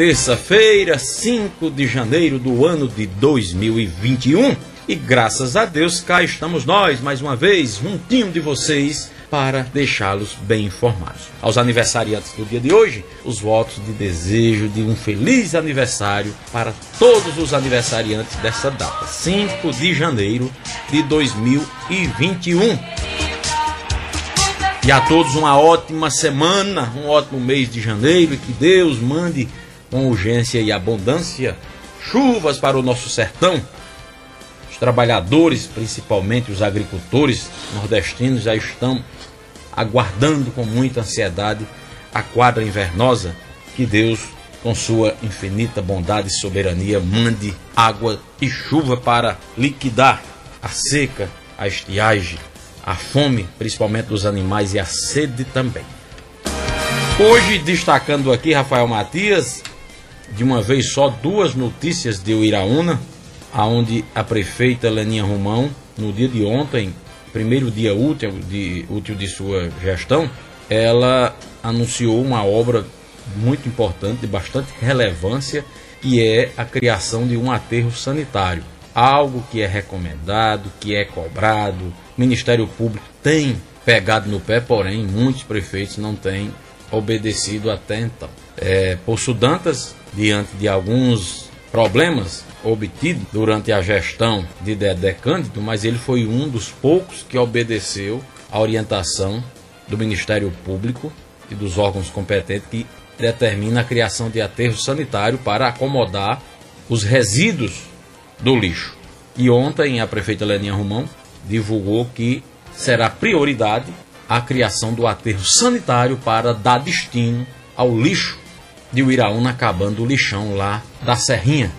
terça-feira, 5 de janeiro do ano de 2021. E graças a Deus cá estamos nós, mais uma vez, juntinho de vocês, para deixá-los bem informados. Aos aniversariantes do dia de hoje, os votos de desejo de um feliz aniversário para todos os aniversariantes dessa data, 5 de janeiro de 2021. E a todos uma ótima semana, um ótimo mês de janeiro e que Deus mande com urgência e abundância chuvas para o nosso sertão. Os trabalhadores, principalmente os agricultores nordestinos, já estão aguardando com muita ansiedade a quadra invernosa que Deus, com sua infinita bondade e soberania, mande água e chuva para liquidar a seca, a estiagem a fome, principalmente dos animais, e a sede também. Hoje, destacando aqui, Rafael Matias, de uma vez só, duas notícias de Uiraúna, aonde a prefeita Leninha Romão, no dia de ontem, primeiro dia útil de, útil de sua gestão, ela anunciou uma obra muito importante, de bastante relevância, que é a criação de um aterro sanitário. Algo que é recomendado, que é cobrado, Ministério Público tem pegado no pé, porém muitos prefeitos não têm obedecido até então. É, Poço diante de alguns problemas obtidos durante a gestão de Dedé Cândido, mas ele foi um dos poucos que obedeceu à orientação do Ministério Público e dos órgãos competentes que determina a criação de aterro sanitário para acomodar os resíduos do lixo. E ontem a prefeita Leninha Romão divulgou que será prioridade a criação do aterro sanitário para dar destino ao lixo de Uiraúna, acabando o lixão lá da Serrinha,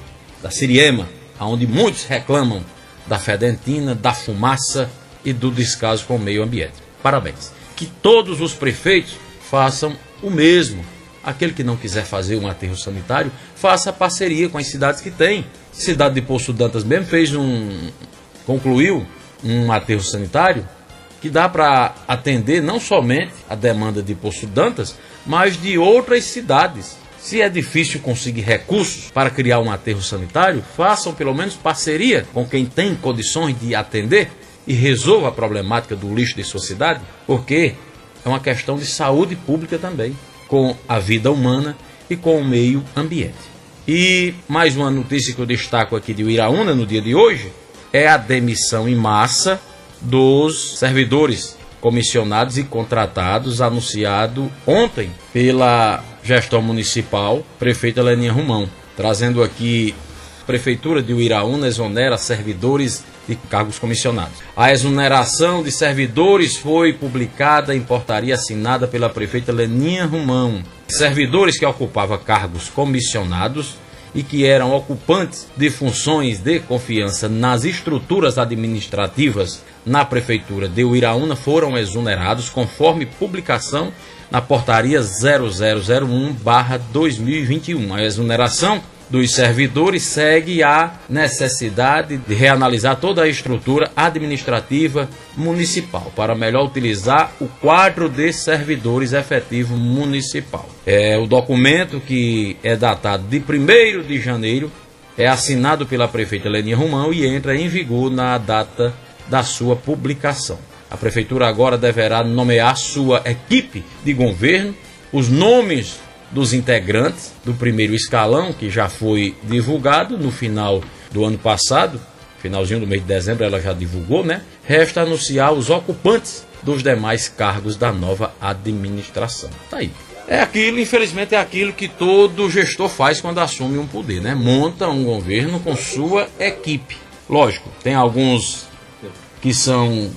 da Siriema, onde muitos reclamam da fedentina, da fumaça e do descaso com o meio ambiente. Parabéns. Que todos os prefeitos façam o mesmo. Aquele que não quiser fazer um aterro sanitário, faça parceria com as cidades que tem. Cidade de Poço Dantas mesmo fez um. concluiu um aterro sanitário que dá para atender não somente a demanda de Poço Dantas, mas de outras cidades. Se é difícil conseguir recursos para criar um aterro sanitário, façam pelo menos parceria com quem tem condições de atender e resolva a problemática do lixo de sua cidade, porque é uma questão de saúde pública também, com a vida humana e com o meio ambiente. E mais uma notícia que eu destaco aqui de Uiraúna no dia de hoje é a demissão em massa dos servidores comissionados e contratados, anunciado ontem pela gestão municipal, prefeita Leninha Romão, trazendo aqui Prefeitura de Uiraúna exonera servidores de cargos comissionados. A exoneração de servidores foi publicada em portaria assinada pela prefeita Leninha Romão. Servidores que ocupavam cargos comissionados e que eram ocupantes de funções de confiança nas estruturas administrativas na Prefeitura de Uiraúna foram exonerados conforme publicação na portaria 0001-2021. A exoneração dos servidores segue a necessidade de reanalisar toda a estrutura administrativa municipal para melhor utilizar o quadro de servidores efetivo municipal. É o documento que é datado de 1 de janeiro é assinado pela prefeita Leninha Romão e entra em vigor na data da sua publicação. A prefeitura agora deverá nomear sua equipe de governo, os nomes dos integrantes do primeiro escalão, que já foi divulgado no final do ano passado, finalzinho do mês de dezembro ela já divulgou, né? Resta anunciar os ocupantes dos demais cargos da nova administração. Tá aí. É aquilo, infelizmente, é aquilo que todo gestor faz quando assume um poder, né? Monta um governo com sua equipe. Lógico, tem alguns que são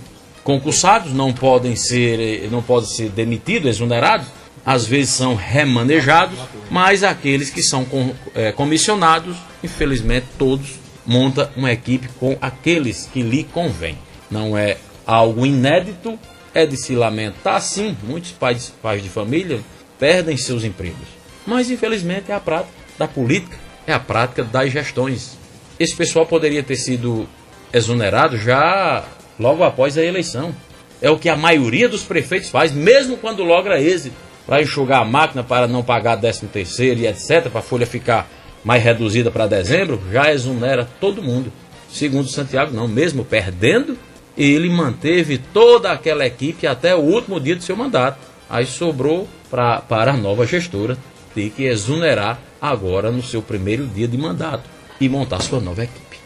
concursados, não podem ser, não podem ser demitidos, exonerados, às vezes são remanejados, mas aqueles que são com, é, comissionados, infelizmente todos monta uma equipe com aqueles que lhe convém. Não é algo inédito, é de se lamentar sim, muitos pais, pais de família perdem seus empregos. Mas infelizmente é a prática da política, é a prática das gestões. Esse pessoal poderia ter sido exonerado já logo após a eleição. É o que a maioria dos prefeitos faz, mesmo quando logra êxito para enxugar a máquina, para não pagar 13 terceiro e etc, para a folha ficar mais reduzida para dezembro, já exonera todo mundo. Segundo Santiago, não, mesmo perdendo, ele manteve toda aquela equipe até o último dia do seu mandato. Aí sobrou pra, para a nova gestora ter que exonerar agora no seu primeiro dia de mandato e montar sua nova equipe.